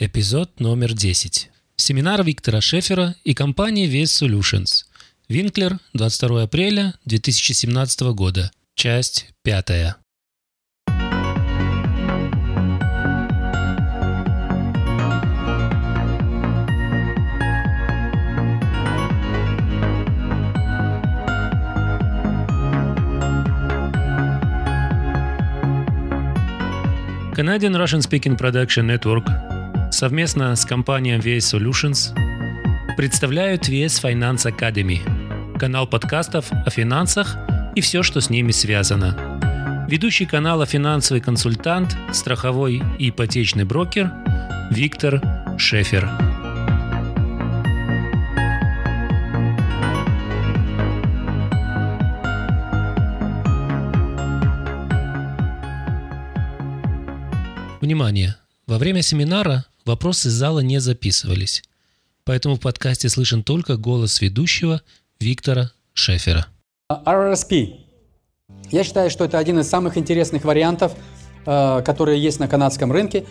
Эпизод номер 10. Семинар Виктора Шефера и компании Vest Solutions. Винклер, 22 апреля 2017 года. Часть пятая. Canadian Russian Speaking Production Network совместно с компанией VS Solutions представляют VS Finance Academy, канал подкастов о финансах и все, что с ними связано. Ведущий канала финансовый консультант, страховой и ипотечный брокер Виктор Шефер. Внимание! Во время семинара вопросы зала не записывались, поэтому в подкасте слышен только голос ведущего Виктора Шефера. RRSP. Я считаю, что это один из самых интересных вариантов, э, которые есть на канадском рынке.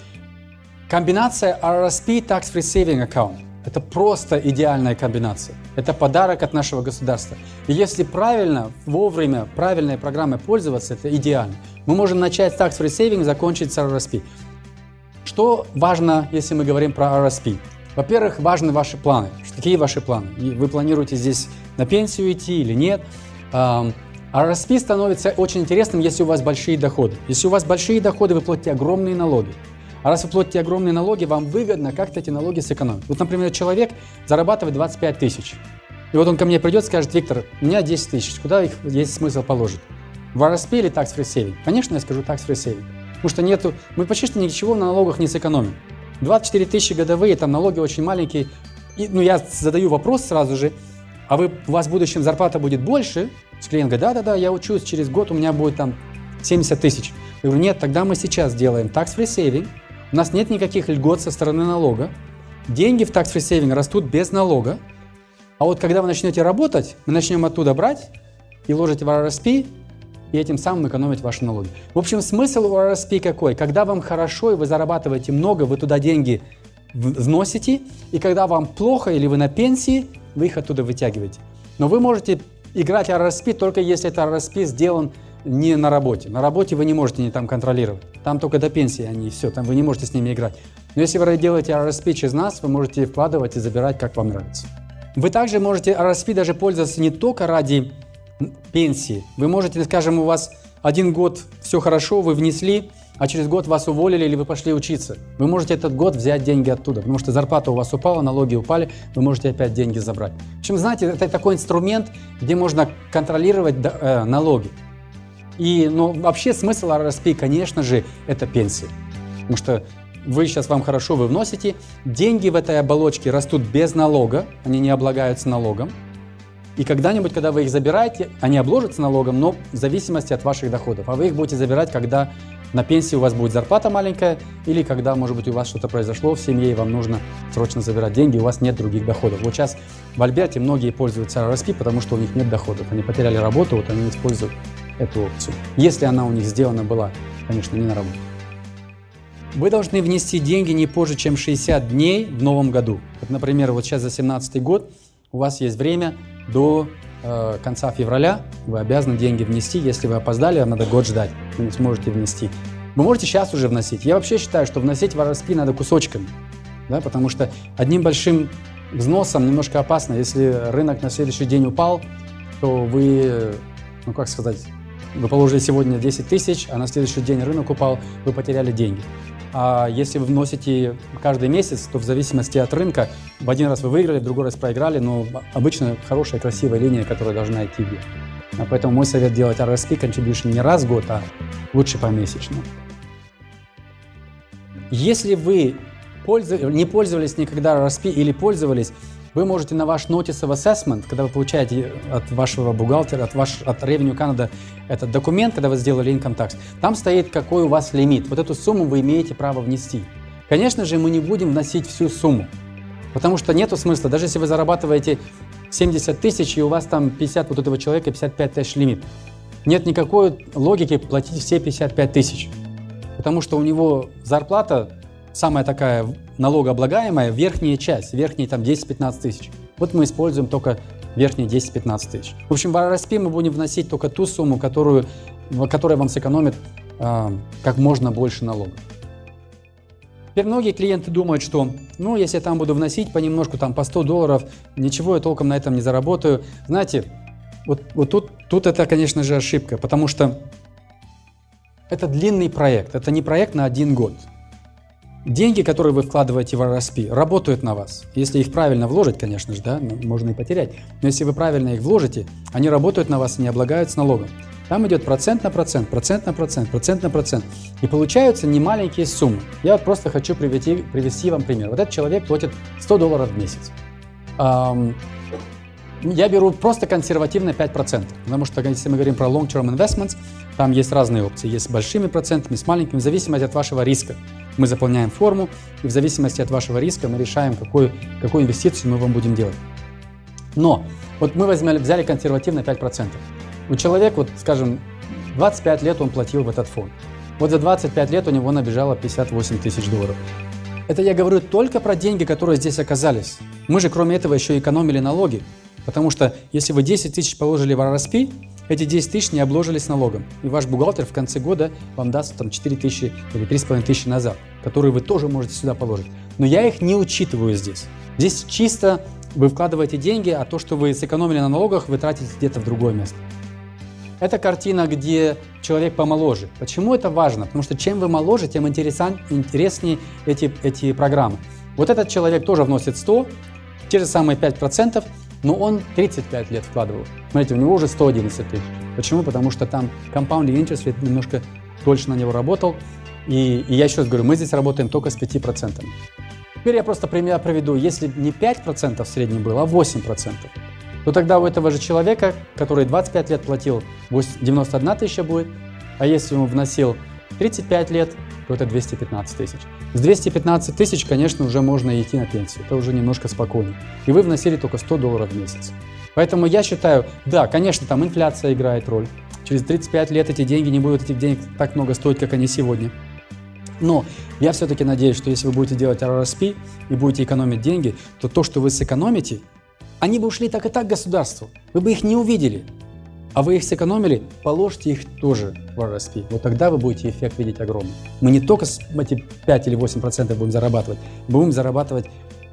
Комбинация RRSP Tax Free Saving Account. Это просто идеальная комбинация. Это подарок от нашего государства. И если правильно, вовремя, правильной программой пользоваться, это идеально. Мы можем начать с Tax Free Saving, закончить с RRSP. Что важно, если мы говорим про RSP? Во-первых, важны ваши планы. Какие ваши планы? Вы планируете здесь на пенсию идти или нет? RSP становится очень интересным, если у вас большие доходы. Если у вас большие доходы, вы платите огромные налоги. А раз вы платите огромные налоги, вам выгодно как-то эти налоги сэкономить. Вот, например, человек зарабатывает 25 тысяч. И вот он ко мне придет и скажет, Виктор, у меня 10 тысяч, куда их есть смысл положить? В RSP или Tax Free Saving? Конечно, я скажу Tax Free Saving. Потому что нету, мы почти что ничего на налогах не сэкономим. 24 тысячи годовые, там налоги очень маленькие. И, ну, я задаю вопрос сразу же, а вы, у вас в будущем зарплата будет больше? Клиент говорит, да-да-да, я учусь, через год у меня будет там 70 тысяч. Я говорю, нет, тогда мы сейчас делаем tax-free saving, у нас нет никаких льгот со стороны налога, деньги в tax-free saving растут без налога, а вот когда вы начнете работать, мы начнем оттуда брать и ложите в RSP, и этим самым экономить ваши налоги. В общем, смысл у какой? Когда вам хорошо и вы зарабатываете много, вы туда деньги вносите, и когда вам плохо или вы на пенсии, вы их оттуда вытягиваете. Но вы можете играть RSP только если это RSP сделан не на работе. На работе вы не можете не там контролировать. Там только до пенсии они и все, там вы не можете с ними играть. Но если вы делаете RSP через нас, вы можете вкладывать и забирать, как вам нравится. Вы также можете RSP даже пользоваться не только ради пенсии. Вы можете, скажем, у вас один год все хорошо, вы внесли, а через год вас уволили или вы пошли учиться. Вы можете этот год взять деньги оттуда, потому что зарплата у вас упала, налоги упали, вы можете опять деньги забрать. В общем, знаете, это такой инструмент, где можно контролировать э, налоги. И, ну, вообще смысл RSP, конечно же, это пенсия. Потому что вы сейчас вам хорошо, вы вносите, деньги в этой оболочке растут без налога, они не облагаются налогом. И когда-нибудь, когда вы их забираете, они обложатся налогом, но в зависимости от ваших доходов. А вы их будете забирать, когда на пенсии у вас будет зарплата маленькая, или когда, может быть, у вас что-то произошло в семье, и вам нужно срочно забирать деньги, у вас нет других доходов. Вот сейчас в Альберте многие пользуются RSP, потому что у них нет доходов. Они потеряли работу, вот они используют эту опцию. Если она у них сделана была, конечно, не на работу. Вы должны внести деньги не позже, чем 60 дней в новом году. Вот, например, вот сейчас за 2017 год у вас есть время до э, конца февраля вы обязаны деньги внести. Если вы опоздали, вам надо год ждать. Вы не сможете внести. Вы можете сейчас уже вносить. Я вообще считаю, что вносить в RSP надо кусочками. Да, потому что одним большим взносом немножко опасно. Если рынок на следующий день упал, то вы, ну как сказать, вы положили сегодня 10 тысяч, а на следующий день рынок упал, вы потеряли деньги. А если вы вносите каждый месяц, то в зависимости от рынка, в один раз вы выиграли, в другой раз проиграли, но обычно хорошая, красивая линия, которая должна идти вверх. А поэтому мой совет делать RSP contribution не раз в год, а лучше помесячно. Если вы не пользовались никогда RSP или пользовались, вы можете на ваш Notice of Assessment, когда вы получаете от вашего бухгалтера, от, ваш, от Revenue Canada этот документ, когда вы сделали income tax, там стоит, какой у вас лимит. Вот эту сумму вы имеете право внести. Конечно же, мы не будем вносить всю сумму, потому что нет смысла. Даже если вы зарабатываете 70 тысяч, и у вас там 50 вот этого человека, 55 тысяч лимит. Нет никакой логики платить все 55 тысяч, потому что у него зарплата самая такая налогооблагаемая верхняя часть, верхние там 10-15 тысяч. Вот мы используем только верхние 10-15 тысяч. В общем, в RRSP мы будем вносить только ту сумму, которую, которая вам сэкономит э, как можно больше налогов. Теперь многие клиенты думают, что, ну, если я там буду вносить понемножку, там, по 100 долларов, ничего я толком на этом не заработаю. Знаете, вот, вот тут, тут это, конечно же, ошибка, потому что это длинный проект, это не проект на один год. Деньги, которые вы вкладываете в RSP, работают на вас. Если их правильно вложить, конечно же, да, ну, можно и потерять. Но если вы правильно их вложите, они работают на вас и не облагаются налогом. Там идет процент на процент, процент на процент, процент на процент. И получаются немаленькие суммы. Я вот просто хочу привести, привести вам пример. Вот этот человек платит 100 долларов в месяц. Я беру просто консервативно 5%, потому что если мы говорим про long-term investments, там есть разные опции. Есть с большими процентами, с маленькими, в зависимости от вашего риска. Мы заполняем форму, и в зависимости от вашего риска мы решаем, какую, какую инвестицию мы вам будем делать. Но вот мы возьмали, взяли консервативно 5%. У человека, вот, скажем, 25 лет он платил в этот фонд. Вот за 25 лет у него набежало 58 тысяч долларов. Это я говорю только про деньги, которые здесь оказались. Мы же кроме этого еще экономили налоги. Потому что если вы 10 тысяч положили в RSP, эти 10 тысяч не обложились налогом. И ваш бухгалтер в конце года вам даст там 4 тысячи или 3,5 тысячи назад, которые вы тоже можете сюда положить. Но я их не учитываю здесь. Здесь чисто вы вкладываете деньги, а то, что вы сэкономили на налогах, вы тратите где-то в другое место. Это картина, где человек помоложе. Почему это важно? Потому что чем вы моложе, тем интереснее эти, эти программы. Вот этот человек тоже вносит 100, те же самые 5%, но он 35 лет вкладывал. Смотрите, у него уже 111 тысяч. Почему? Потому что там compounding interest rate немножко дольше на него работал. И, и я еще раз говорю, мы здесь работаем только с 5%. Теперь я просто пример проведу. Если не 5% в среднем было, а 8%, то тогда у этого же человека, который 25 лет платил, 91 тысяча будет, а если он вносил 35 лет, то это 215 тысяч. С 215 тысяч, конечно, уже можно идти на пенсию, это уже немножко спокойнее. И вы вносили только 100 долларов в месяц. Поэтому я считаю, да, конечно, там инфляция играет роль. Через 35 лет эти деньги не будут этих денег так много стоить, как они сегодня. Но я все-таки надеюсь, что если вы будете делать RRSP и будете экономить деньги, то то, что вы сэкономите, они бы ушли так и так государству. Вы бы их не увидели. А вы их сэкономили, положите их тоже в RSP. Вот тогда вы будете эффект видеть огромный. Мы не только эти 5 или 8 процентов будем зарабатывать, будем зарабатывать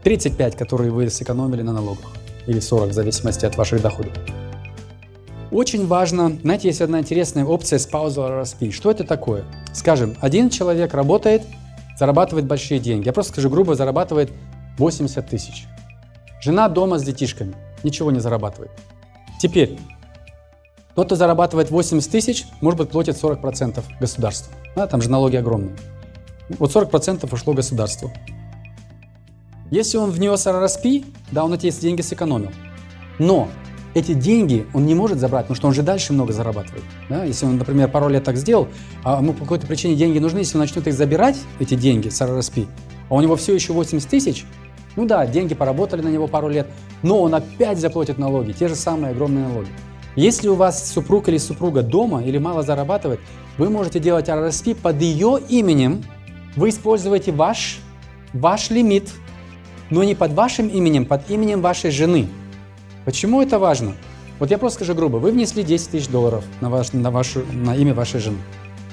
35, которые вы сэкономили на налогах. Или 40, в зависимости от ваших доходов. Очень важно, знаете, есть одна интересная опция spousal RSP. Что это такое? Скажем, один человек работает, зарабатывает большие деньги. Я просто скажу грубо, зарабатывает 80 тысяч. Жена дома с детишками, ничего не зарабатывает. Теперь, тот, кто зарабатывает 80 тысяч, может быть, платит 40% государству. Да, там же налоги огромные. Вот 40% ушло государству. Если он внес РРСП, да, он эти деньги сэкономил. Но эти деньги он не может забрать, потому что он же дальше много зарабатывает. Да? Если он, например, пару лет так сделал, а ему по какой-то причине деньги нужны, если он начнет их забирать, эти деньги с РРСП, а у него все еще 80 тысяч, ну да, деньги поработали на него пару лет, но он опять заплатит налоги, те же самые огромные налоги. Если у вас супруг или супруга дома или мало зарабатывает, вы можете делать RRSP под ее именем. Вы используете ваш, ваш лимит, но не под вашим именем, под именем вашей жены. Почему это важно? Вот я просто скажу грубо. Вы внесли 10 тысяч долларов на, ваш, на, вашу, на имя вашей жены.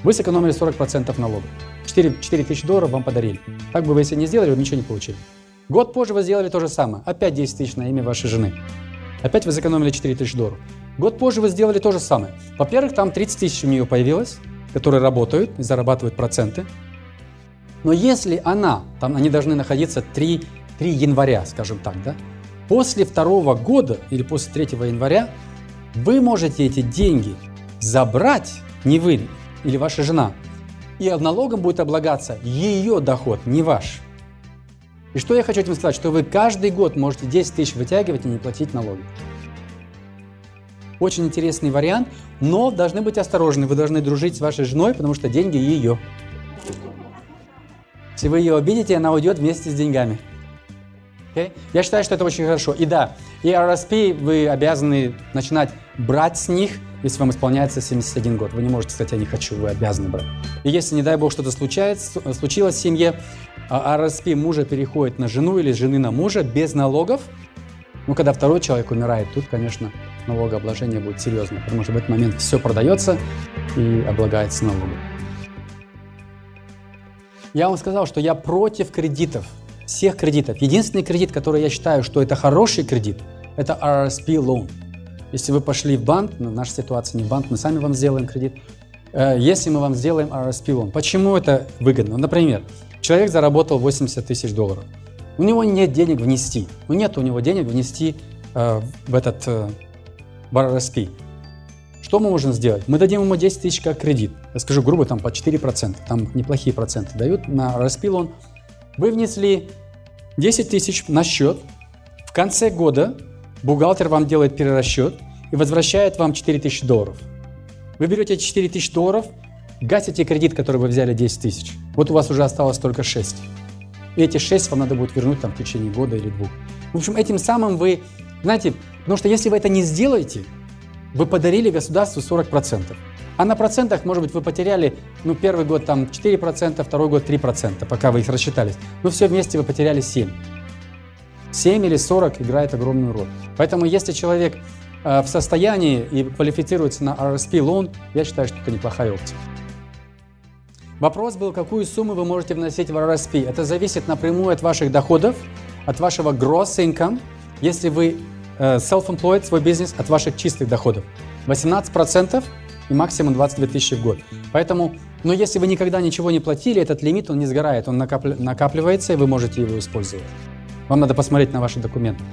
Вы сэкономили 40% налогов. 4, 4 тысячи долларов вам подарили. Так бы вы если не сделали, вы ничего не получили. Год позже вы сделали то же самое. Опять 10 тысяч на имя вашей жены. Опять вы сэкономили 4 тысячи долларов. Год позже вы сделали то же самое. Во-первых, там 30 тысяч у нее появилось, которые работают и зарабатывают проценты. Но если она, там они должны находиться 3, 3 января, скажем так, да, после второго года или после 3 января вы можете эти деньги забрать, не вы или ваша жена, и налогом будет облагаться ее доход, не ваш. И что я хочу этим сказать, что вы каждый год можете 10 тысяч вытягивать и не платить налоги. Очень интересный вариант, но должны быть осторожны. Вы должны дружить с вашей женой, потому что деньги ее. Если вы ее обидите, она уйдет вместе с деньгами. Okay? Я считаю, что это очень хорошо. И да, и RSP вы обязаны начинать брать с них, если вам исполняется 71 год. Вы не можете сказать, я не хочу, вы обязаны брать. И если, не дай бог, что-то случается, случилось в семье, а RSP мужа переходит на жену или жены на мужа без налогов, ну, когда второй человек умирает, тут, конечно, налогообложение будет серьезно, потому что в этот момент все продается и облагается налогом. Я вам сказал, что я против кредитов, всех кредитов. Единственный кредит, который я считаю, что это хороший кредит, это RSP loan. Если вы пошли в банк, ну, в нашей ситуации не в банк, мы сами вам сделаем кредит, э, если мы вам сделаем RSP loan. Почему это выгодно? Например, человек заработал 80 тысяч долларов. У него нет денег внести. Ну, нет у него денег внести э, в этот э, RSP. Что мы можем сделать? Мы дадим ему 10 тысяч как кредит. Я скажу грубо, там по 4%. Там неплохие проценты дают на RSP loan. Вы внесли 10 тысяч на счет. В конце года бухгалтер вам делает перерасчет и возвращает вам 4 тысячи долларов. Вы берете 4 тысячи долларов, гасите кредит, который вы взяли 10 тысяч. Вот у вас уже осталось только 6. И эти 6 вам надо будет вернуть там, в течение года или двух. В общем, этим самым вы, знаете, потому что если вы это не сделаете, вы подарили государству 40%. А на процентах, может быть, вы потеряли, ну, первый год там 4%, второй год 3%, пока вы их рассчитались. Но все вместе вы потеряли 7%. 7 или 40 играет огромную роль. Поэтому если человек э, в состоянии и квалифицируется на RSP loan, я считаю, что это неплохая опция. Вопрос был, какую сумму вы можете вносить в RSP. Это зависит напрямую от ваших доходов, от вашего gross income. Если вы self-employed, свой бизнес, от ваших чистых доходов. 18% и максимум 22 тысячи в год. Поэтому, но если вы никогда ничего не платили, этот лимит, он не сгорает, он накапливается, и вы можете его использовать. Вам надо посмотреть на ваши документы.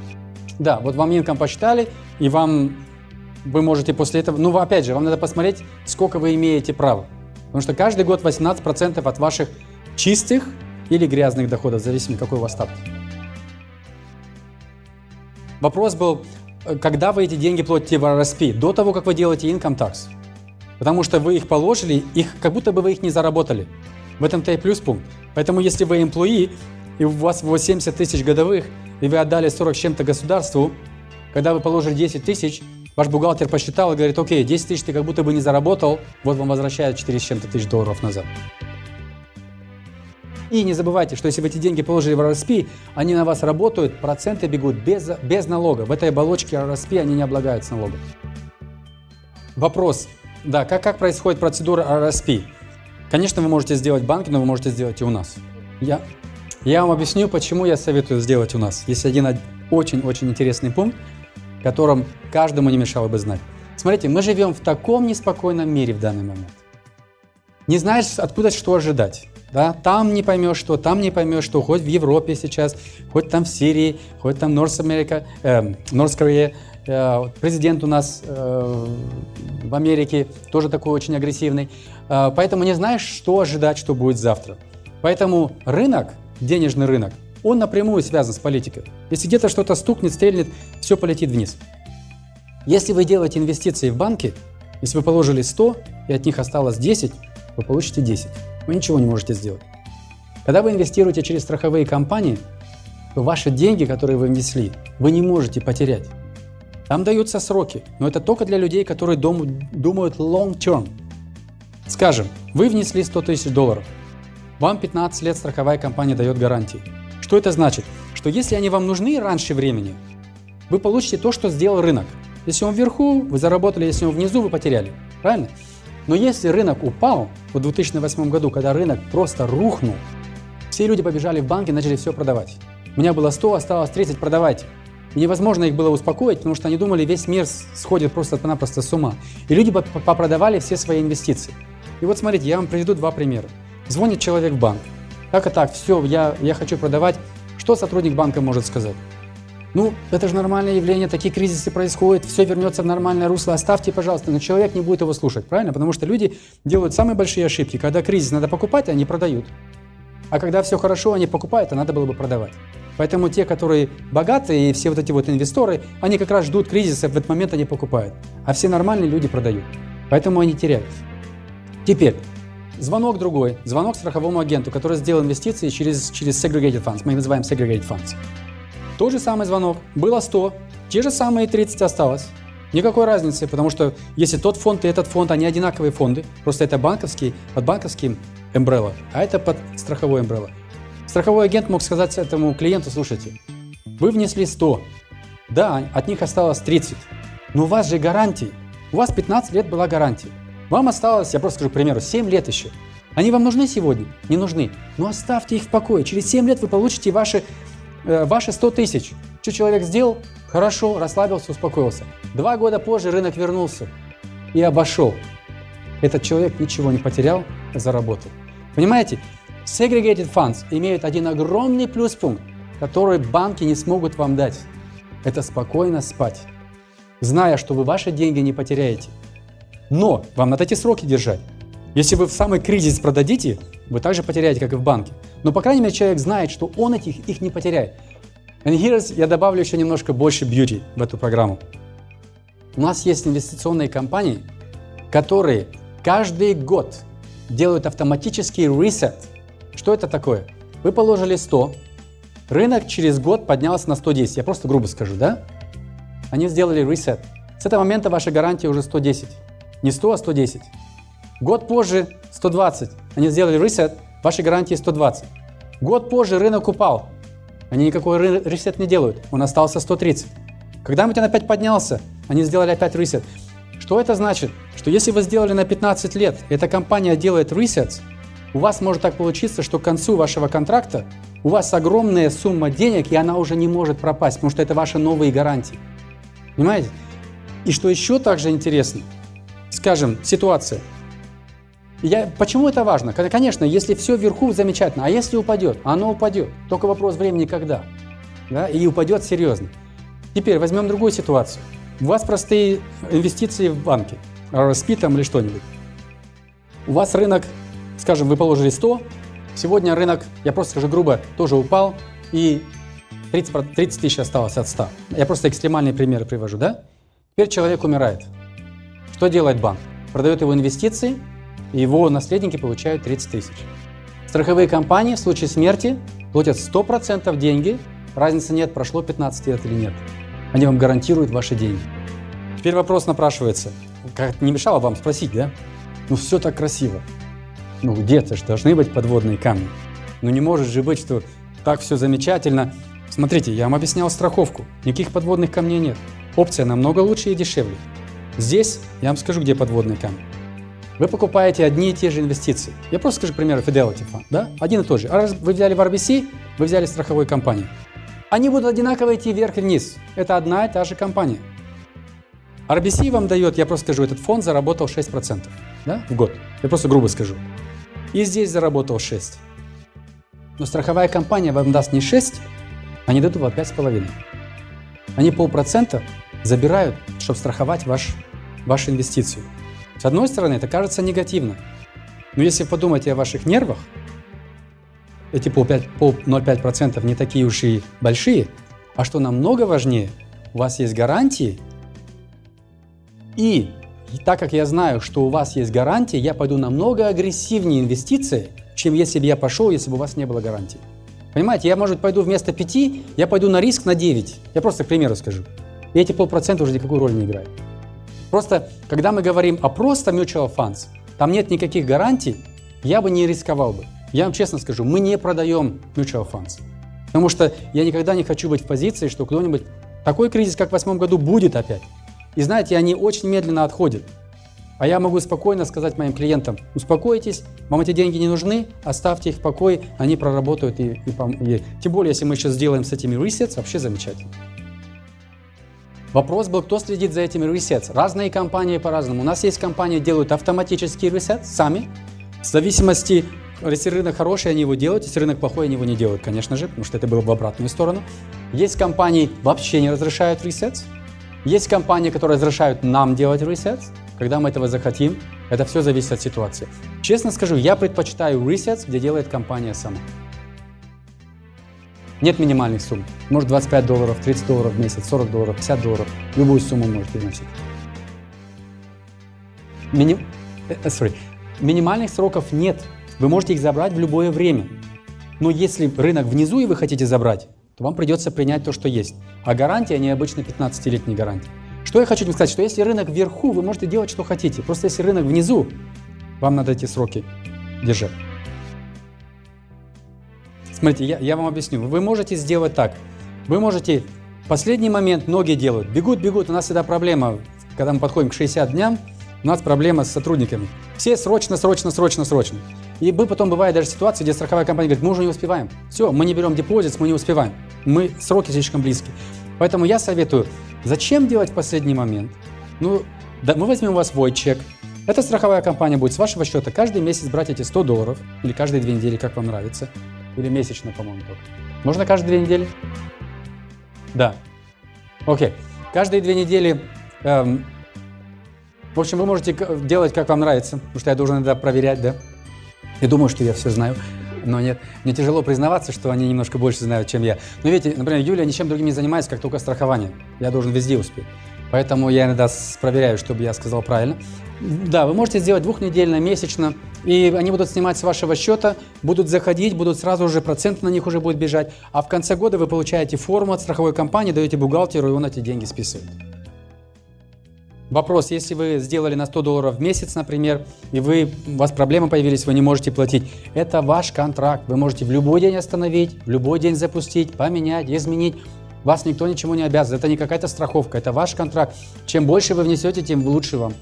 Да, вот вам инком посчитали, и вам вы можете после этого, ну, опять же, вам надо посмотреть, сколько вы имеете права. Потому что каждый год 18% от ваших чистых или грязных доходов, в какой у вас статус. Вопрос был, э, когда вы эти деньги платите в RSP? До того, как вы делаете income tax. Потому что вы их положили, их, как будто бы вы их не заработали. В этом-то и плюс пункт. Поэтому если вы employee, и у вас 70 тысяч годовых, и вы отдали 40 с чем-то государству, когда вы положили 10 тысяч, ваш бухгалтер посчитал и говорит, окей, 10 тысяч ты как будто бы не заработал, вот вам возвращают 4 с чем-то тысяч долларов назад. И не забывайте, что если вы эти деньги положили в RSP, они на вас работают, проценты бегут без, без налога. В этой оболочке RSP они не облагаются налогом. Вопрос. Да, как, как происходит процедура RSP? Конечно, вы можете сделать в банке, но вы можете сделать и у нас. Я я вам объясню, почему я советую сделать у нас. Есть один очень-очень интересный пункт, которым каждому не мешало бы знать. Смотрите, мы живем в таком неспокойном мире в данный момент. Не знаешь, откуда что ожидать. Да? Там не поймешь что, там не поймешь что, хоть в Европе сейчас, хоть там в Сирии, хоть там North America, э, North Korea. Э, президент у нас э, в Америке тоже такой очень агрессивный. Э, поэтому не знаешь, что ожидать, что будет завтра. Поэтому рынок денежный рынок, он напрямую связан с политикой. Если где-то что-то стукнет, стрельнет, все полетит вниз. Если вы делаете инвестиции в банки, если вы положили 100 и от них осталось 10, вы получите 10. Вы ничего не можете сделать. Когда вы инвестируете через страховые компании, то ваши деньги, которые вы внесли, вы не можете потерять. Там даются сроки, но это только для людей, которые думают long term. Скажем, вы внесли 100 тысяч долларов – вам 15 лет страховая компания дает гарантии. Что это значит? Что если они вам нужны раньше времени, вы получите то, что сделал рынок. Если он вверху, вы заработали, если он внизу, вы потеряли. Правильно? Но если рынок упал в 2008 году, когда рынок просто рухнул, все люди побежали в банки и начали все продавать. У меня было 100, осталось 30, продавайте. И невозможно их было успокоить, потому что они думали, весь мир сходит просто-напросто с ума. И люди попродавали все свои инвестиции. И вот смотрите, я вам приведу два примера. Звонит человек в банк. Так и так, все, я, я хочу продавать. Что сотрудник банка может сказать? Ну, это же нормальное явление, такие кризисы происходят, все вернется в нормальное русло, оставьте, пожалуйста. Но человек не будет его слушать, правильно? Потому что люди делают самые большие ошибки. Когда кризис надо покупать, они продают. А когда все хорошо, они покупают, а надо было бы продавать. Поэтому те, которые богатые и все вот эти вот инвесторы, они как раз ждут кризиса, в этот момент они покупают. А все нормальные люди продают. Поэтому они теряют. Теперь, Звонок другой. Звонок страховому агенту, который сделал инвестиции через, через segregated funds. Мы их называем segregated funds. Тот же самый звонок. Было 100. Те же самые 30 осталось. Никакой разницы, потому что если тот фонд и этот фонд, они одинаковые фонды. Просто это банковский, под банковским umbrella, а это под страховой umbrella. Страховой агент мог сказать этому клиенту, слушайте, вы внесли 100, да, от них осталось 30, но у вас же гарантии, у вас 15 лет была гарантия. Вам осталось, я просто скажу, к примеру, 7 лет еще. Они вам нужны сегодня? Не нужны. Но оставьте их в покое. Через 7 лет вы получите ваши, ваши 100 тысяч. Что человек сделал? Хорошо, расслабился, успокоился. Два года позже рынок вернулся и обошел. Этот человек ничего не потерял, заработал. Понимаете? Segregated funds имеют один огромный плюс-пункт, который банки не смогут вам дать. Это спокойно спать зная, что вы ваши деньги не потеряете. Но вам надо эти сроки держать. Если вы в самый кризис продадите, вы также потеряете, как и в банке. Но, по крайней мере, человек знает, что он этих, их не потеряет. And here я добавлю еще немножко больше beauty в эту программу. У нас есть инвестиционные компании, которые каждый год делают автоматический reset. Что это такое? Вы положили 100, рынок через год поднялся на 110. Я просто грубо скажу, да? Они сделали reset. С этого момента ваша гарантия уже 110. Не 100, а 110. Год позже 120. Они сделали reset, вашей гарантии 120. Год позже рынок упал. Они никакой reset не делают. Он остался 130. Когда он опять поднялся, они сделали опять reset. Что это значит? Что если вы сделали на 15 лет, эта компания делает reset, у вас может так получиться, что к концу вашего контракта у вас огромная сумма денег, и она уже не может пропасть, потому что это ваши новые гарантии. Понимаете? И что еще также интересно, скажем, ситуация. Я, почему это важно? Конечно, если все вверху, замечательно. А если упадет? Оно упадет. Только вопрос времени, когда. Да? И упадет серьезно. Теперь возьмем другую ситуацию. У вас простые инвестиции в банке, RSP там или что-нибудь. У вас рынок, скажем, вы положили 100, сегодня рынок, я просто скажу грубо, тоже упал, и 30, 30 тысяч осталось от 100. Я просто экстремальные примеры привожу, да? Теперь человек умирает. Что делает банк? Продает его инвестиции, его наследники получают 30 тысяч. Страховые компании в случае смерти платят 100% деньги, разницы нет, прошло 15 лет или нет. Они вам гарантируют ваши деньги. Теперь вопрос напрашивается. Как не мешало вам спросить, да? Ну все так красиво. Ну где-то же должны быть подводные камни. Ну не может же быть, что так все замечательно, Смотрите, я вам объяснял страховку. Никаких подводных камней нет. Опция намного лучше и дешевле. Здесь я вам скажу, где подводные камни. Вы покупаете одни и те же инвестиции. Я просто скажу, к примеру, Fidelity Fund, да? Один и тот же. А раз вы взяли в RBC, вы взяли страховую компанию. Они будут одинаково идти вверх и вниз. Это одна и та же компания. RBC вам дает, я просто скажу, этот фонд заработал 6% да, в год. Я просто грубо скажу. И здесь заработал 6. Но страховая компания вам даст не 6, они дадут вам 5,5. Они полпроцента забирают, чтобы страховать ваш, вашу инвестицию. С одной стороны, это кажется негативно. Но если подумать о ваших нервах, эти пол 0,5% не такие уж и большие, а что намного важнее, у вас есть гарантии, и, и так как я знаю, что у вас есть гарантии, я пойду намного агрессивнее инвестиции, чем если бы я пошел, если бы у вас не было гарантии. Понимаете, я, может, пойду вместо 5, я пойду на риск на 9. Я просто к примеру скажу. И эти полпроцента уже никакую роль не играют. Просто, когда мы говорим о просто mutual funds, там нет никаких гарантий, я бы не рисковал бы. Я вам честно скажу, мы не продаем mutual funds. Потому что я никогда не хочу быть в позиции, что кто-нибудь... Такой кризис, как в восьмом году, будет опять. И знаете, они очень медленно отходят. А я могу спокойно сказать моим клиентам, успокойтесь, вам эти деньги не нужны, оставьте их в покое, они проработают. И, и, и, тем более, если мы сейчас сделаем с этими resets, вообще замечательно. Вопрос был, кто следит за этими resets. Разные компании по-разному. У нас есть компании, делают автоматический reset сами. В зависимости, если рынок хороший, они его делают, если рынок плохой, они его не делают, конечно же, потому что это было в обратную сторону. Есть компании, вообще не разрешают resets. Есть компании, которые разрешают нам делать resets когда мы этого захотим. Это все зависит от ситуации. Честно скажу, я предпочитаю resets, где делает компания сама. Нет минимальных сумм. Может 25 долларов, 30 долларов в месяц, 40 долларов, 50 долларов. Любую сумму можете переносить. Мини... Э, э, sorry. Минимальных сроков нет. Вы можете их забрать в любое время. Но если рынок внизу и вы хотите забрать, то вам придется принять то, что есть. А гарантия, они обычно 15-летние гарантии. Что я хочу сказать, что если рынок вверху, вы можете делать, что хотите. Просто если рынок внизу, вам надо эти сроки держать. Смотрите, я, я вам объясню. Вы можете сделать так. Вы можете последний момент многие делают. Бегут, бегут. У нас всегда проблема, когда мы подходим к 60 дням, у нас проблема с сотрудниками. Все срочно, срочно, срочно, срочно. И мы потом бывает даже ситуации, где страховая компания говорит, мы уже не успеваем. Все, мы не берем депозит, мы не успеваем. Мы сроки слишком близки. Поэтому я советую, зачем делать в последний момент? Ну, да, мы возьмем у вас свой чек. Эта страховая компания будет с вашего счета каждый месяц брать эти 100 долларов, или каждые две недели, как вам нравится, или месячно, по-моему, только. Можно каждые две недели? Да. Окей. Каждые две недели эм, в общем, вы можете делать, как вам нравится, потому что я должен иногда проверять, да. Я думаю, что я все знаю, но нет. Мне тяжело признаваться, что они немножко больше знают, чем я. Но видите, например, Юлия ничем другим не занимается, как только страхованием. Я должен везде успеть. Поэтому я иногда проверяю, чтобы я сказал правильно. Да, вы можете сделать двухнедельно, месячно, и они будут снимать с вашего счета, будут заходить, будут сразу же процент на них уже будет бежать, а в конце года вы получаете форму от страховой компании, даете бухгалтеру, и он эти деньги списывает. Вопрос, если вы сделали на 100 долларов в месяц, например, и вы, у вас проблемы появились, вы не можете платить, это ваш контракт. Вы можете в любой день остановить, в любой день запустить, поменять, изменить. Вас никто ничему не обязан. Это не какая-то страховка, это ваш контракт. Чем больше вы внесете, тем лучше вам.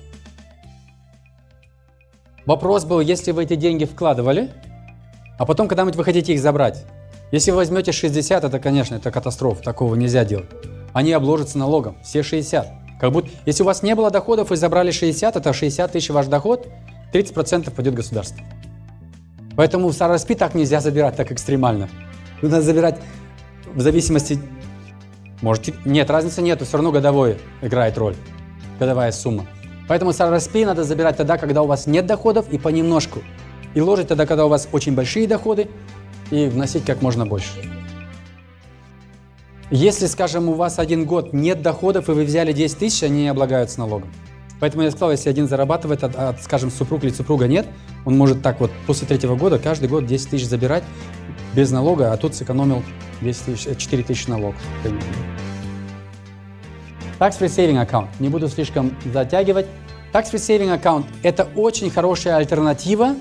Вопрос был, если вы эти деньги вкладывали, а потом когда-нибудь вы хотите их забрать. Если вы возьмете 60, это, конечно, это катастрофа, такого нельзя делать. Они обложатся налогом, все 60. Как будто, если у вас не было доходов и забрали 60, это 60 тысяч ваш доход, 30% пойдет государству. Поэтому в SRSP так нельзя забирать так экстремально. Нужно забирать в зависимости... Можете... Нет, разницы нет, все равно годовой играет роль. Годовая сумма. Поэтому SRSP надо забирать тогда, когда у вас нет доходов и понемножку. И ложить тогда, когда у вас очень большие доходы, и вносить как можно больше. Если, скажем, у вас один год нет доходов, и вы взяли 10 тысяч, они не облагаются налогом. Поэтому я сказал, если один зарабатывает, а, скажем, супруг или супруга нет, он может так вот после третьего года каждый год 10 тысяч забирать без налога, а тут сэкономил 10 тысяч, 4 тысячи налог. Tax-free saving account. Не буду слишком затягивать. Tax-free saving account – это очень хорошая альтернатива,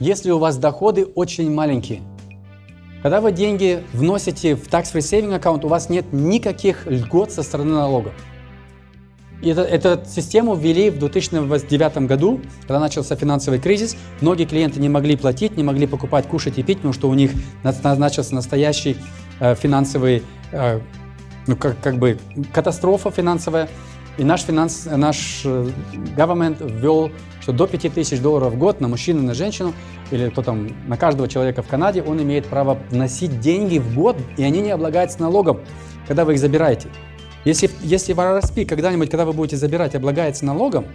если у вас доходы очень маленькие. Когда вы деньги вносите в tax-free saving аккаунт, у вас нет никаких льгот со стороны налога. И эту систему ввели в 2009 году, когда начался финансовый кризис. Многие клиенты не могли платить, не могли покупать, кушать и пить, потому что у них начался настоящий э, финансовый, э, ну как, как бы катастрофа финансовая. И наш, финанс, наш э, government ввел, что до 5000 долларов в год на мужчину, на женщину, или кто там, на каждого человека в Канаде, он имеет право вносить деньги в год, и они не облагаются налогом, когда вы их забираете. Если, если в RRSP когда-нибудь, когда вы будете забирать, облагается налогом,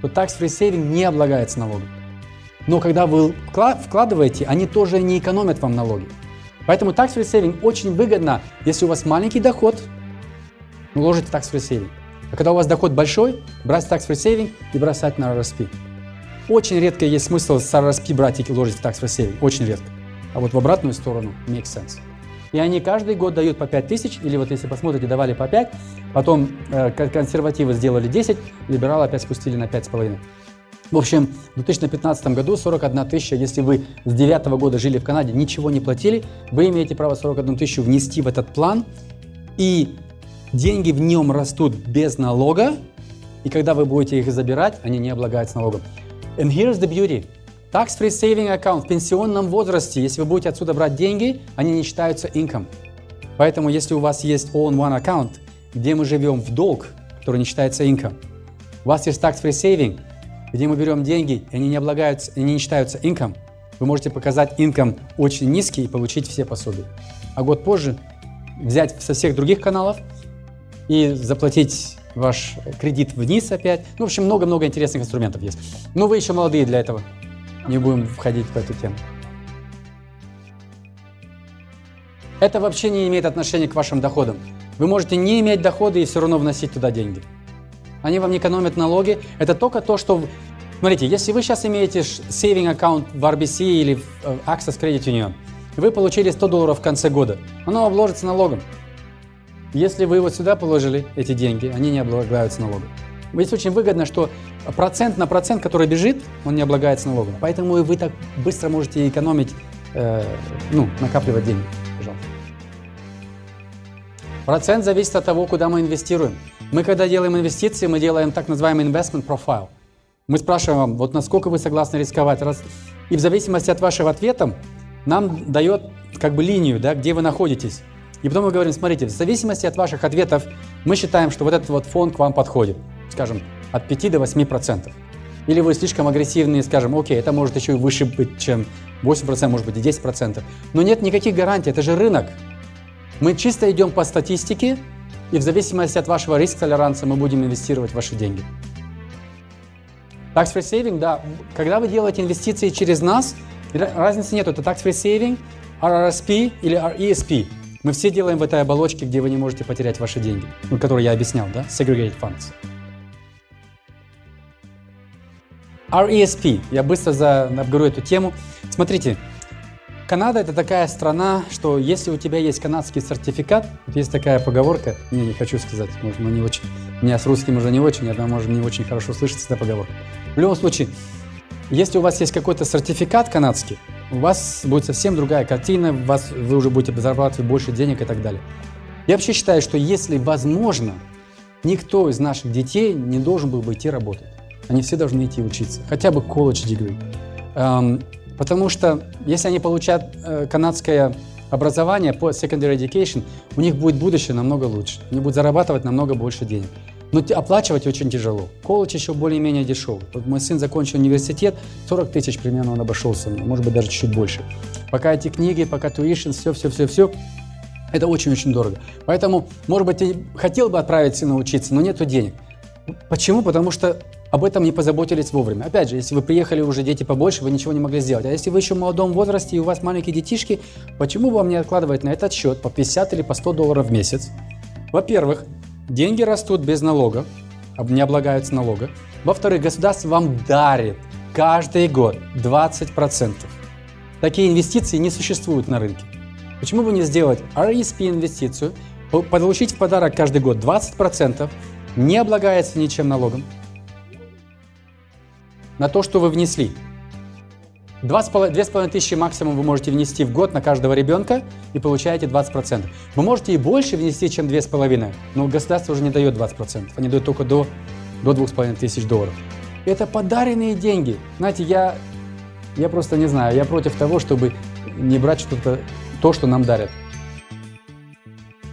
то tax-free saving не облагается налогом. Но когда вы вкладываете, они тоже не экономят вам налоги. Поэтому tax-free saving очень выгодно, если у вас маленький доход, ложите tax-free saving. А когда у вас доход большой, брать tax-free saving и бросать на RRSP. Очень редко есть смысл с RRSP брать и ложить в tax-free saving. Очень редко. А вот в обратную сторону makes sense. И они каждый год дают по 5 тысяч, или вот если посмотрите, давали по 5, потом э, консервативы сделали 10, либералы опять спустили на 5,5. В общем, в 2015 году 41 тысяча, если вы с 9 года жили в Канаде, ничего не платили, вы имеете право 41 тысячу внести в этот план, и деньги в нем растут без налога, и когда вы будете их забирать, они не облагаются налогом. And here's the beauty. Tax-free saving account в пенсионном возрасте, если вы будете отсюда брать деньги, они не считаются income. Поэтому, если у вас есть all-in-one аккаунт, где мы живем в долг, который не считается income, у вас есть tax-free saving, где мы берем деньги, и они не облагаются, они не считаются income, вы можете показать income очень низкий и получить все пособия. А год позже взять со всех других каналов – и заплатить ваш кредит вниз опять. Ну, в общем, много-много интересных инструментов есть. Но вы еще молодые для этого. Не будем входить в эту тему. Это вообще не имеет отношения к вашим доходам. Вы можете не иметь доходы и все равно вносить туда деньги. Они вам не экономят налоги. Это только то, что... Смотрите, если вы сейчас имеете saving аккаунт в RBC или в э, Access Credit Union, вы получили 100 долларов в конце года, оно обложится налогом. Если вы вот сюда положили эти деньги, они не облагаются налогом. Здесь очень выгодно, что процент на процент, который бежит, он не облагается налогом. Поэтому вы так быстро можете экономить э, ну, накапливать деньги, пожалуйста. Процент зависит от того, куда мы инвестируем. Мы, когда делаем инвестиции, мы делаем так называемый investment profile. Мы спрашиваем вам, вот насколько вы согласны рисковать. Раз... И в зависимости от вашего ответа нам дает как бы линию, да, где вы находитесь. И потом мы говорим, смотрите, в зависимости от ваших ответов мы считаем, что вот этот вот фонд к вам подходит. Скажем, от 5 до 8 процентов. Или вы слишком агрессивные, скажем, окей, это может еще и выше быть, чем 8%, может быть и 10%. Но нет никаких гарантий, это же рынок. Мы чисто идем по статистике, и в зависимости от вашего риск-толеранса мы будем инвестировать ваши деньги. Tax-free saving, да, когда вы делаете инвестиции через нас, разницы нет, это tax-free saving, RRSP или RESP. Мы все делаем в этой оболочке, где вы не можете потерять ваши деньги, ну, которые я объяснял, да, segregated funds. RESP. Я быстро за, обговорю эту тему. Смотрите, Канада это такая страна, что если у тебя есть канадский сертификат, есть такая поговорка, не, не хочу сказать, может, не очень, у меня с русским уже не очень, она может не очень хорошо слышится, эта поговорка. В любом случае, если у вас есть какой-то сертификат канадский, у вас будет совсем другая картина, вас, вы уже будете зарабатывать больше денег и так далее. Я вообще считаю, что если возможно, никто из наших детей не должен был бы идти работать. Они все должны идти учиться, хотя бы колледж degree. Потому что если они получают э, канадское образование по secondary education, у них будет будущее намного лучше. Они будут зарабатывать намного больше денег. Но оплачивать очень тяжело. Колледж еще более-менее дешевый. Вот мой сын закончил университет, 40 тысяч примерно он обошелся может быть даже чуть больше. Пока эти книги, пока tuition, все-все-все-все, это очень-очень дорого. Поэтому, может быть, ты хотел бы отправить сына учиться, но нету денег. Почему? Потому что об этом не позаботились вовремя. Опять же, если вы приехали уже дети побольше, вы ничего не могли сделать. А если вы еще в молодом возрасте и у вас маленькие детишки, почему вам не откладывать на этот счет по 50 или по 100 долларов в месяц? Во-первых, деньги растут без налога, не облагаются налога. Во-вторых, государство вам дарит каждый год 20%. Такие инвестиции не существуют на рынке. Почему бы не сделать RESP инвестицию, получить в подарок каждый год 20%, не облагается ничем налогом, на то, что вы внесли. 2,5 тысячи максимум вы можете внести в год на каждого ребенка и получаете 20%. Вы можете и больше внести, чем 2,5, но государство уже не дает 20%, они дают только до, до 2,5 тысяч долларов. Это подаренные деньги. Знаете, я, я просто не знаю, я против того, чтобы не брать что-то, то, что нам дарят.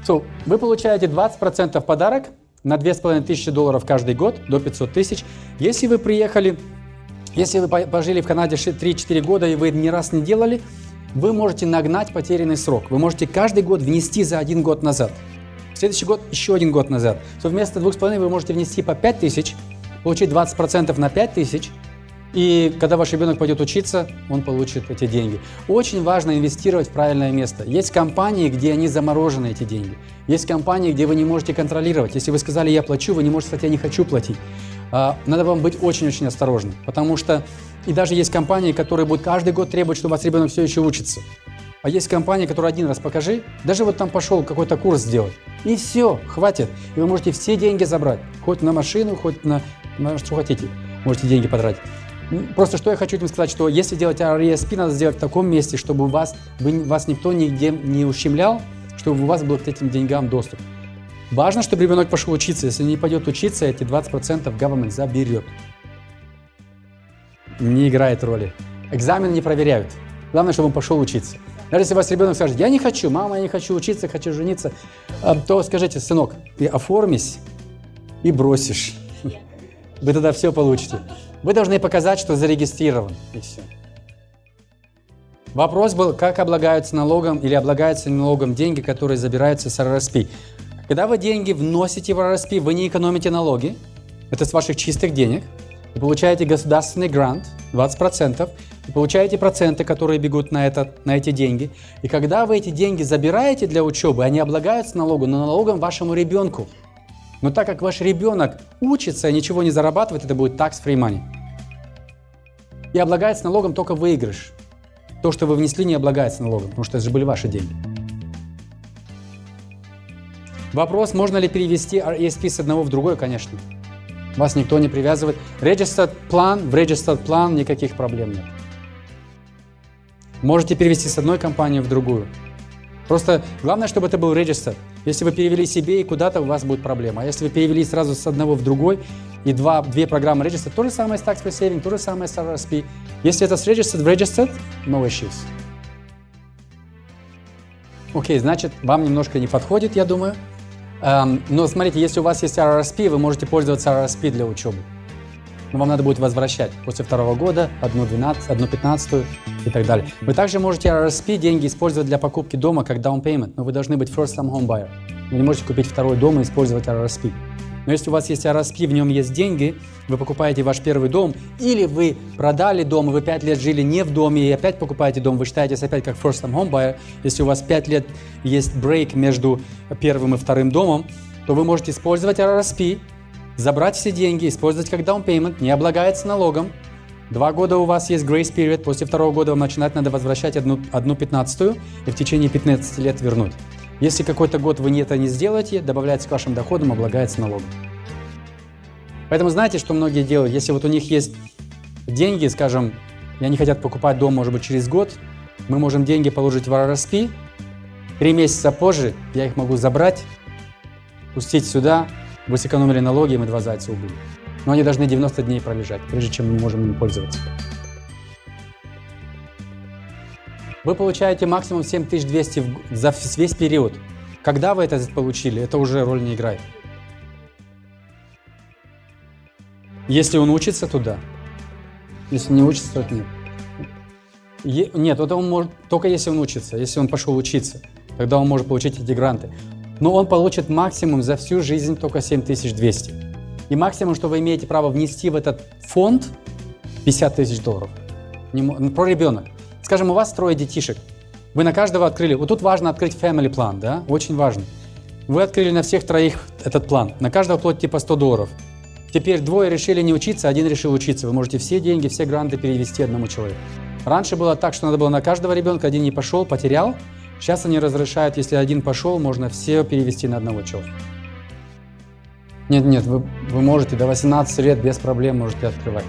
So, вы получаете 20% подарок на 2500 долларов каждый год, до 500 тысяч. Если вы приехали если вы пожили в Канаде 3-4 года и вы ни раз не делали, вы можете нагнать потерянный срок. Вы можете каждый год внести за один год назад. В следующий год еще один год назад. То вместо 2,5 вы можете внести по 5 тысяч, получить 20% на 5 тысяч, и когда ваш ребенок пойдет учиться, он получит эти деньги. Очень важно инвестировать в правильное место. Есть компании, где они заморожены, эти деньги. Есть компании, где вы не можете контролировать. Если вы сказали «я плачу», вы не можете сказать «я не хочу платить». А, надо вам быть очень-очень осторожным, потому что и даже есть компании, которые будут каждый год требовать, чтобы у вас ребенок все еще учится. А есть компании, которые один раз покажи, даже вот там пошел какой-то курс сделать, и все, хватит. И вы можете все деньги забрать, хоть на машину, хоть на, на что хотите, можете деньги потратить. Просто что я хочу этим сказать, что если делать RESP, надо сделать в таком месте, чтобы вас, вы, вас никто нигде не ущемлял, чтобы у вас был к этим деньгам доступ. Важно, чтобы ребенок пошел учиться. Если не пойдет учиться, эти 20% government заберет. Не играет роли. Экзамен не проверяют. Главное, чтобы он пошел учиться. Даже если у вас ребенок скажет, я не хочу, мама, я не хочу учиться, хочу жениться, а, то скажите, сынок, ты оформись и бросишь. Вы тогда все получите. Вы должны показать, что зарегистрирован, и все. Вопрос был, как облагаются налогом или облагаются налогом деньги, которые забираются с РРСП. Когда вы деньги вносите в РСП, вы не экономите налоги, это с ваших чистых денег, вы получаете государственный грант 20%, вы получаете проценты, которые бегут на, это, на эти деньги. И когда вы эти деньги забираете для учебы, они облагаются налогом, но налогом вашему ребенку. Но так как ваш ребенок учится и ничего не зарабатывает, это будет tax-free money. И облагается налогом только выигрыш. То, что вы внесли, не облагается налогом, потому что это же были ваши деньги. Вопрос, можно ли перевести ESP с одного в другой, конечно. Вас никто не привязывает. Registered план, в registered план никаких проблем нет. Можете перевести с одной компании в другую. Просто главное, чтобы это был регистр. Если вы перевели себе и куда-то, у вас будет проблема. А если вы перевели сразу с одного в другой, и два, две программы registered, то же самое с Tax Free Saving, то же самое с RSP. Если это с registered в registered, no issues. Окей, okay, значит, вам немножко не подходит, я думаю. Um, но смотрите, если у вас есть RRSP, вы можете пользоваться RRSP для учебы. Но вам надо будет возвращать после второго года одну 12, одну 15 и так далее. Вы также можете RRSP деньги использовать для покупки дома как down payment, но вы должны быть first time home buyer. Вы не можете купить второй дом и использовать RRSP. Но если у вас есть RSP, в нем есть деньги, вы покупаете ваш первый дом, или вы продали дом, и вы 5 лет жили не в доме, и опять покупаете дом, вы считаетесь опять как first time home buyer. Если у вас 5 лет есть брейк между первым и вторым домом, то вы можете использовать RSP, забрать все деньги, использовать как down payment, не облагается налогом. Два года у вас есть grace period, после второго года вам начинать надо возвращать одну, одну пятнадцатую и в течение 15 лет вернуть. Если какой-то год вы это не сделаете, добавляется к вашим доходам, облагается налогом. Поэтому знаете, что многие делают? Если вот у них есть деньги, скажем, и они хотят покупать дом, может быть, через год, мы можем деньги положить в RRSP, три месяца позже я их могу забрать, пустить сюда, вы сэкономили налоги, мы два зайца убили. Но они должны 90 дней пролежать, прежде чем мы можем им пользоваться. Вы получаете максимум 7200 за весь период. Когда вы это получили, это уже роль не играет. Если он учится, то да. Если не учится, то нет. Е- нет, это он может только если он учится, если он пошел учиться, тогда он может получить эти гранты. Но он получит максимум за всю жизнь только 7200. И максимум, что вы имеете право внести в этот фонд, 50 тысяч долларов. Не, ну, про ребенок. Скажем, у вас трое детишек. Вы на каждого открыли. Вот тут важно открыть family план, да? Очень важно. Вы открыли на всех троих этот план. На каждого платите по 100 долларов. Теперь двое решили не учиться, один решил учиться. Вы можете все деньги, все гранты перевести одному человеку. Раньше было так, что надо было на каждого ребенка, один не пошел, потерял. Сейчас они разрешают, если один пошел, можно все перевести на одного человека. Нет, нет, вы, вы можете до 18 лет без проблем можете открывать.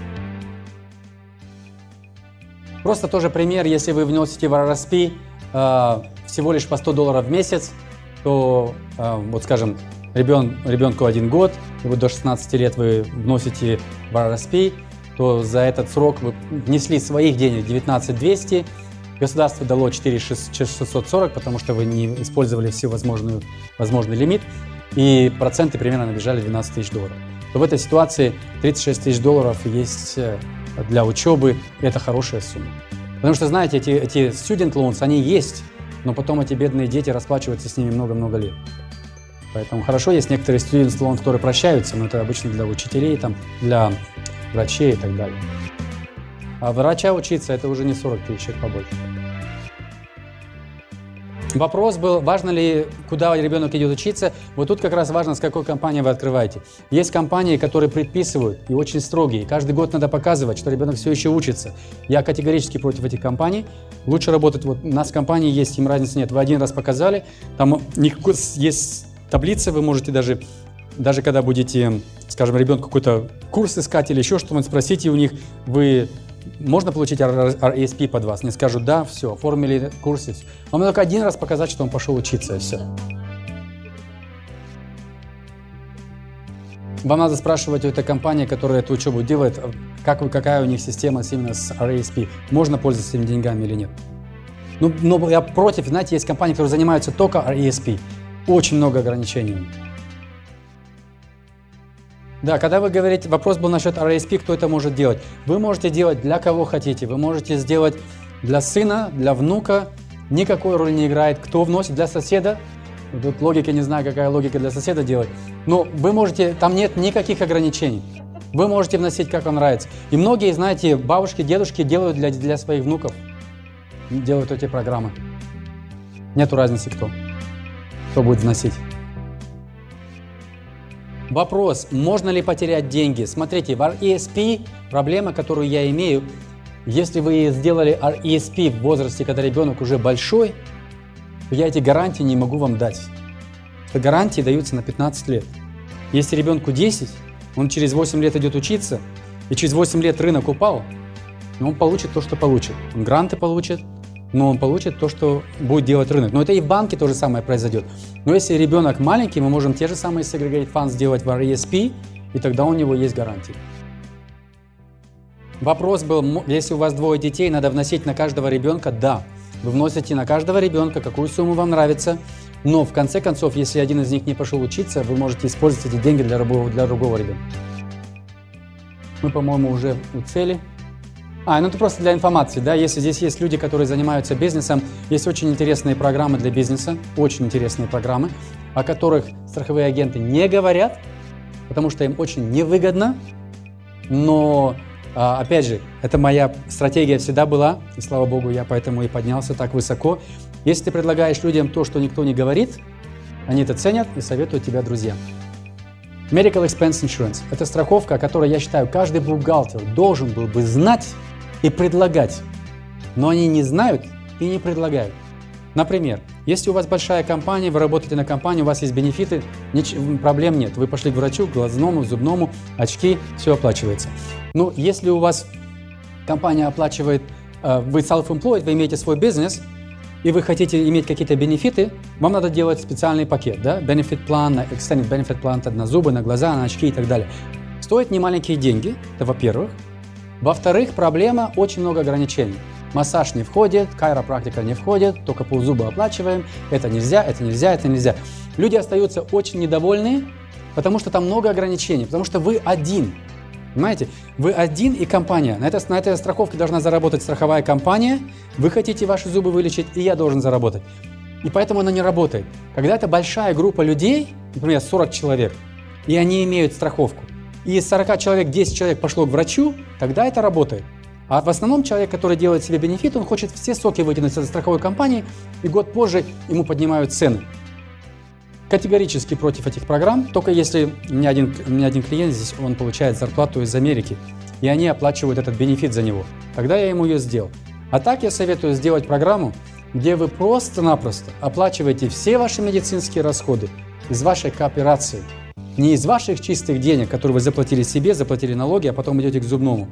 Просто тоже пример, если вы вносите в RRSP э, всего лишь по 100 долларов в месяц, то, э, вот скажем, ребен, ребенку один год, и вы до 16 лет вы вносите в RRSP, то за этот срок вы внесли своих денег 19 200, государство дало 4 640, потому что вы не использовали всю возможную, возможный лимит, и проценты примерно набежали 12 тысяч долларов. То в этой ситуации 36 тысяч долларов есть э, для учебы, это хорошая сумма. Потому что, знаете, эти, эти student loans, они есть, но потом эти бедные дети расплачиваются с ними много-много лет. Поэтому хорошо, есть некоторые student loans, которые прощаются, но это обычно для учителей, там, для врачей и так далее. А врача учиться это уже не 40 тысяч, это побольше. Вопрос был, важно ли, куда ребенок идет учиться. Вот тут как раз важно, с какой компанией вы открываете. Есть компании, которые предписывают и очень строгие. Каждый год надо показывать, что ребенок все еще учится. Я категорически против этих компаний. Лучше работать, вот у нас компании есть, им разницы нет. Вы один раз показали, там есть таблица, вы можете даже, даже когда будете, скажем, ребенку какой-то курс искать или еще что-нибудь, спросите у них, вы можно получить RESP под вас. Не скажут, да, все, оформили курсы. Вам только один раз показать, что он пошел учиться, и все. Вам надо спрашивать у этой компании, которая эту учебу делает, как, какая у них система именно с RESP. Можно пользоваться этими деньгами или нет. Ну, но я против, знаете, есть компании, которые занимаются только RESP. Очень много ограничений. Да, когда вы говорите, вопрос был насчет RSP, кто это может делать. Вы можете делать для кого хотите. Вы можете сделать для сына, для внука. Никакой роли не играет, кто вносит для соседа. Тут логика, не знаю, какая логика для соседа делать. Но вы можете, там нет никаких ограничений. Вы можете вносить, как вам нравится. И многие, знаете, бабушки, дедушки делают для, для своих внуков. Делают эти программы. Нету разницы, кто. Кто будет вносить. Вопрос, можно ли потерять деньги? Смотрите, в RESP проблема, которую я имею, если вы сделали RESP в возрасте, когда ребенок уже большой, то я эти гарантии не могу вам дать. Гарантии даются на 15 лет. Если ребенку 10, он через 8 лет идет учиться, и через 8 лет рынок упал, он получит то, что получит. Он гранты получит, но он получит то, что будет делать рынок. Но это и в банке то же самое произойдет. Но если ребенок маленький, мы можем те же самые segregated funds сделать в RESP, и тогда у него есть гарантии. Вопрос был, если у вас двое детей, надо вносить на каждого ребенка? Да. Вы вносите на каждого ребенка, какую сумму вам нравится, но в конце концов, если один из них не пошел учиться, вы можете использовать эти деньги для другого, для другого ребенка. Мы, по-моему, уже у цели. А, ну это просто для информации, да, если здесь есть люди, которые занимаются бизнесом, есть очень интересные программы для бизнеса, очень интересные программы, о которых страховые агенты не говорят, потому что им очень невыгодно, но а, опять же, это моя стратегия всегда была, и слава богу, я поэтому и поднялся так высоко. Если ты предлагаешь людям то, что никто не говорит, они это ценят и советуют тебя друзьям. Medical Expense Insurance – это страховка, о которой, я считаю, каждый бухгалтер должен был бы знать и предлагать. Но они не знают и не предлагают. Например, если у вас большая компания, вы работаете на компании, у вас есть бенефиты, проблем нет. Вы пошли к врачу, к глазному, зубному, очки, все оплачивается. Ну, если у вас компания оплачивает, э, вы self-employed, вы имеете свой бизнес, и вы хотите иметь какие-то бенефиты, вам надо делать специальный пакет, да, benefit план, extended benefit план на зубы, на глаза, на очки и так далее. Стоит немаленькие деньги, это во-первых. Во-вторых, проблема очень много ограничений. Массаж не входит, кайропрактика не входит, только ползуба оплачиваем, это нельзя, это нельзя, это нельзя. Люди остаются очень недовольны, потому что там много ограничений, потому что вы один. Понимаете? Вы один и компания. На, это, на этой страховке должна заработать страховая компания. Вы хотите ваши зубы вылечить, и я должен заработать. И поэтому она не работает. Когда это большая группа людей, например, 40 человек, и они имеют страховку, и из 40 человек 10 человек пошло к врачу, тогда это работает. А в основном человек, который делает себе бенефит, он хочет все соки вытянуть из страховой компании, и год позже ему поднимают цены. Категорически против этих программ, только если у меня один, у меня один клиент здесь, он получает зарплату из Америки, и они оплачивают этот бенефит за него. Тогда я ему ее сделал. А так я советую сделать программу, где вы просто-напросто оплачиваете все ваши медицинские расходы из вашей кооперации. Не из ваших чистых денег, которые вы заплатили себе, заплатили налоги, а потом идете к зубному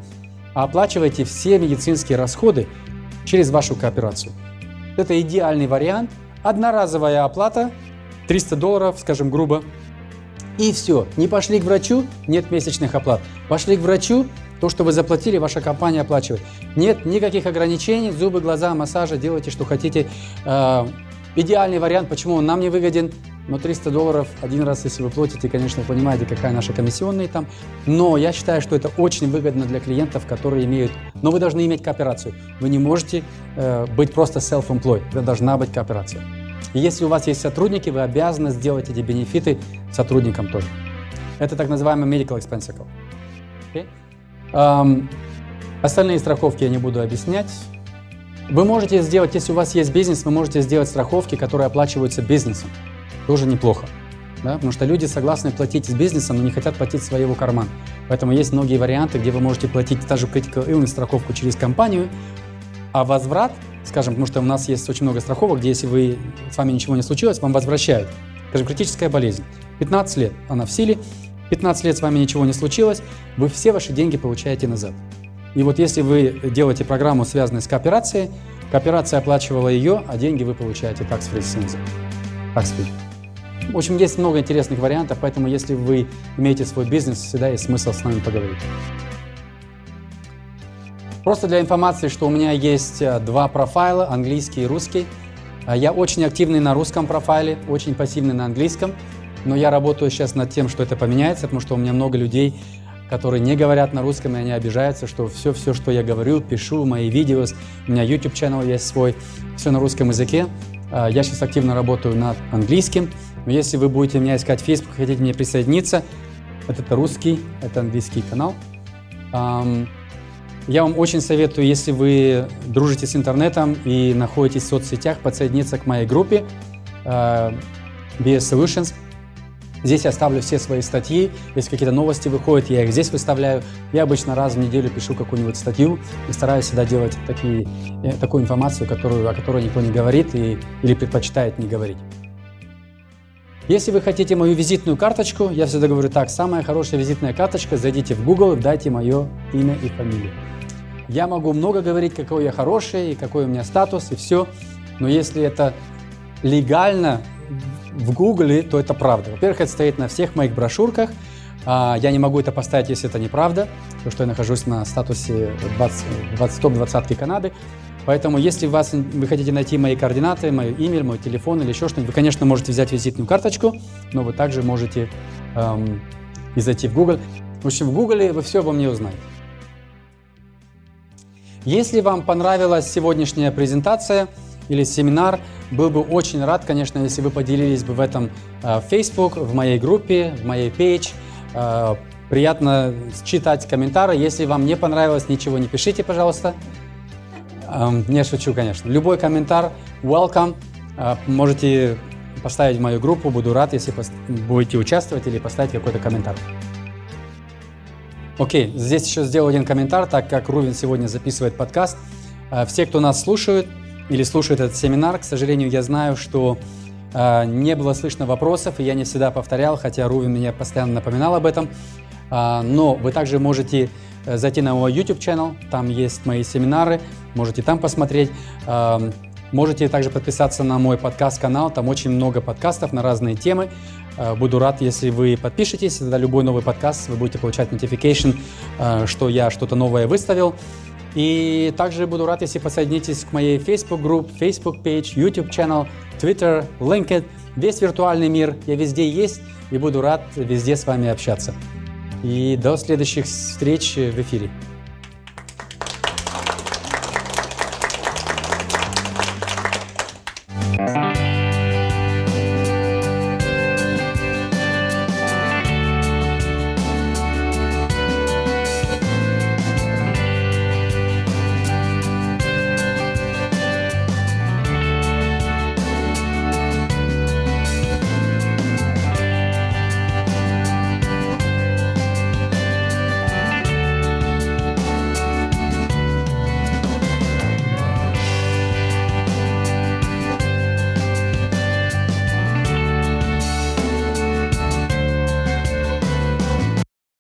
а оплачиваете все медицинские расходы через вашу кооперацию. Это идеальный вариант. Одноразовая оплата, 300 долларов, скажем грубо, и все. Не пошли к врачу, нет месячных оплат. Пошли к врачу, то, что вы заплатили, ваша компания оплачивает. Нет никаких ограничений, зубы, глаза, массажа, делайте, что хотите. Э, идеальный вариант, почему он нам не выгоден, но 300 долларов один раз, если вы платите, конечно, понимаете, какая наша комиссионная там. Но я считаю, что это очень выгодно для клиентов, которые имеют... Но вы должны иметь кооперацию. Вы не можете э, быть просто self-employed. Это должна быть кооперация. И если у вас есть сотрудники, вы обязаны сделать эти бенефиты сотрудникам тоже. Это так называемый medical expense account. Okay? Um, остальные страховки я не буду объяснять. Вы можете сделать, если у вас есть бизнес, вы можете сделать страховки, которые оплачиваются бизнесом тоже неплохо. Да? Потому что люди согласны платить с бизнесом, но не хотят платить своего кармана. Поэтому есть многие варианты, где вы можете платить та же critical illness страховку через компанию, а возврат, скажем, потому что у нас есть очень много страховок, где если вы, с вами ничего не случилось, вам возвращают. Скажем, критическая болезнь. 15 лет она в силе, 15 лет с вами ничего не случилось, вы все ваши деньги получаете назад. И вот если вы делаете программу, связанную с кооперацией, кооперация оплачивала ее, а деньги вы получаете tax-free снизу. Tax-free. В общем, есть много интересных вариантов, поэтому если вы имеете свой бизнес, всегда есть смысл с нами поговорить. Просто для информации, что у меня есть э, два профайла, английский и русский. Э, я очень активный на русском профайле, очень пассивный на английском, но я работаю сейчас над тем, что это поменяется, потому что у меня много людей, которые не говорят на русском, и они обижаются, что все, все, что я говорю, пишу, мои видео, у меня YouTube канал есть свой, все на русском языке. Э, я сейчас активно работаю над английским, но если вы будете меня искать в Facebook, хотите мне присоединиться, это русский, это английский канал. Я вам очень советую, если вы дружите с интернетом и находитесь в соцсетях, подсоединиться к моей группе uh, BS Solutions. Здесь я оставлю все свои статьи. Если какие-то новости выходят, я их здесь выставляю. Я обычно раз в неделю пишу какую-нибудь статью и стараюсь всегда делать такие, э, такую информацию, которую, о которой никто не говорит и, или предпочитает не говорить. Если вы хотите мою визитную карточку, я всегда говорю так, самая хорошая визитная карточка, зайдите в Google и дайте мое имя и фамилию. Я могу много говорить, какой я хороший, и какой у меня статус, и все. Но если это легально в Гугле, то это правда. Во-первых, это стоит на всех моих брошюрках. А, я не могу это поставить, если это неправда, потому что я нахожусь на статусе 20, 20 топ-20 Канады. Поэтому, если вас, вы хотите найти мои координаты, мой имейл, мой телефон или еще что-нибудь, вы, конечно, можете взять визитную карточку, но вы также можете эм, и зайти в Google. В общем, в Google вы все обо мне узнаете. Если вам понравилась сегодняшняя презентация или семинар, был бы очень рад, конечно, если вы поделились бы в этом э, в Facebook, в моей группе, в моей page. Э, приятно читать комментарии. Если вам не понравилось, ничего не пишите, пожалуйста. Эм, не шучу, конечно. Любой комментарий, welcome. Э, можете поставить в мою группу, буду рад, если будете участвовать или поставить какой-то комментарий. Окей, здесь еще сделал один комментарий, так как Рувин сегодня записывает подкаст. Э, все, кто нас слушают или слушает этот семинар, к сожалению, я знаю, что э, не было слышно вопросов, и я не всегда повторял, хотя Рувин меня постоянно напоминал об этом. Но вы также можете зайти на мой YouTube канал, там есть мои семинары, можете там посмотреть. Эм, можете также подписаться на мой подкаст-канал, там очень много подкастов на разные темы. Э, буду рад, если вы подпишетесь, тогда любой новый подкаст вы будете получать notification, э, что я что-то новое выставил. И также буду рад, если подсоединитесь к моей Facebook группе, Facebook page, YouTube channel, Twitter, LinkedIn, весь виртуальный мир. Я везде есть и буду рад везде с вами общаться. И до следующих встреч в эфире.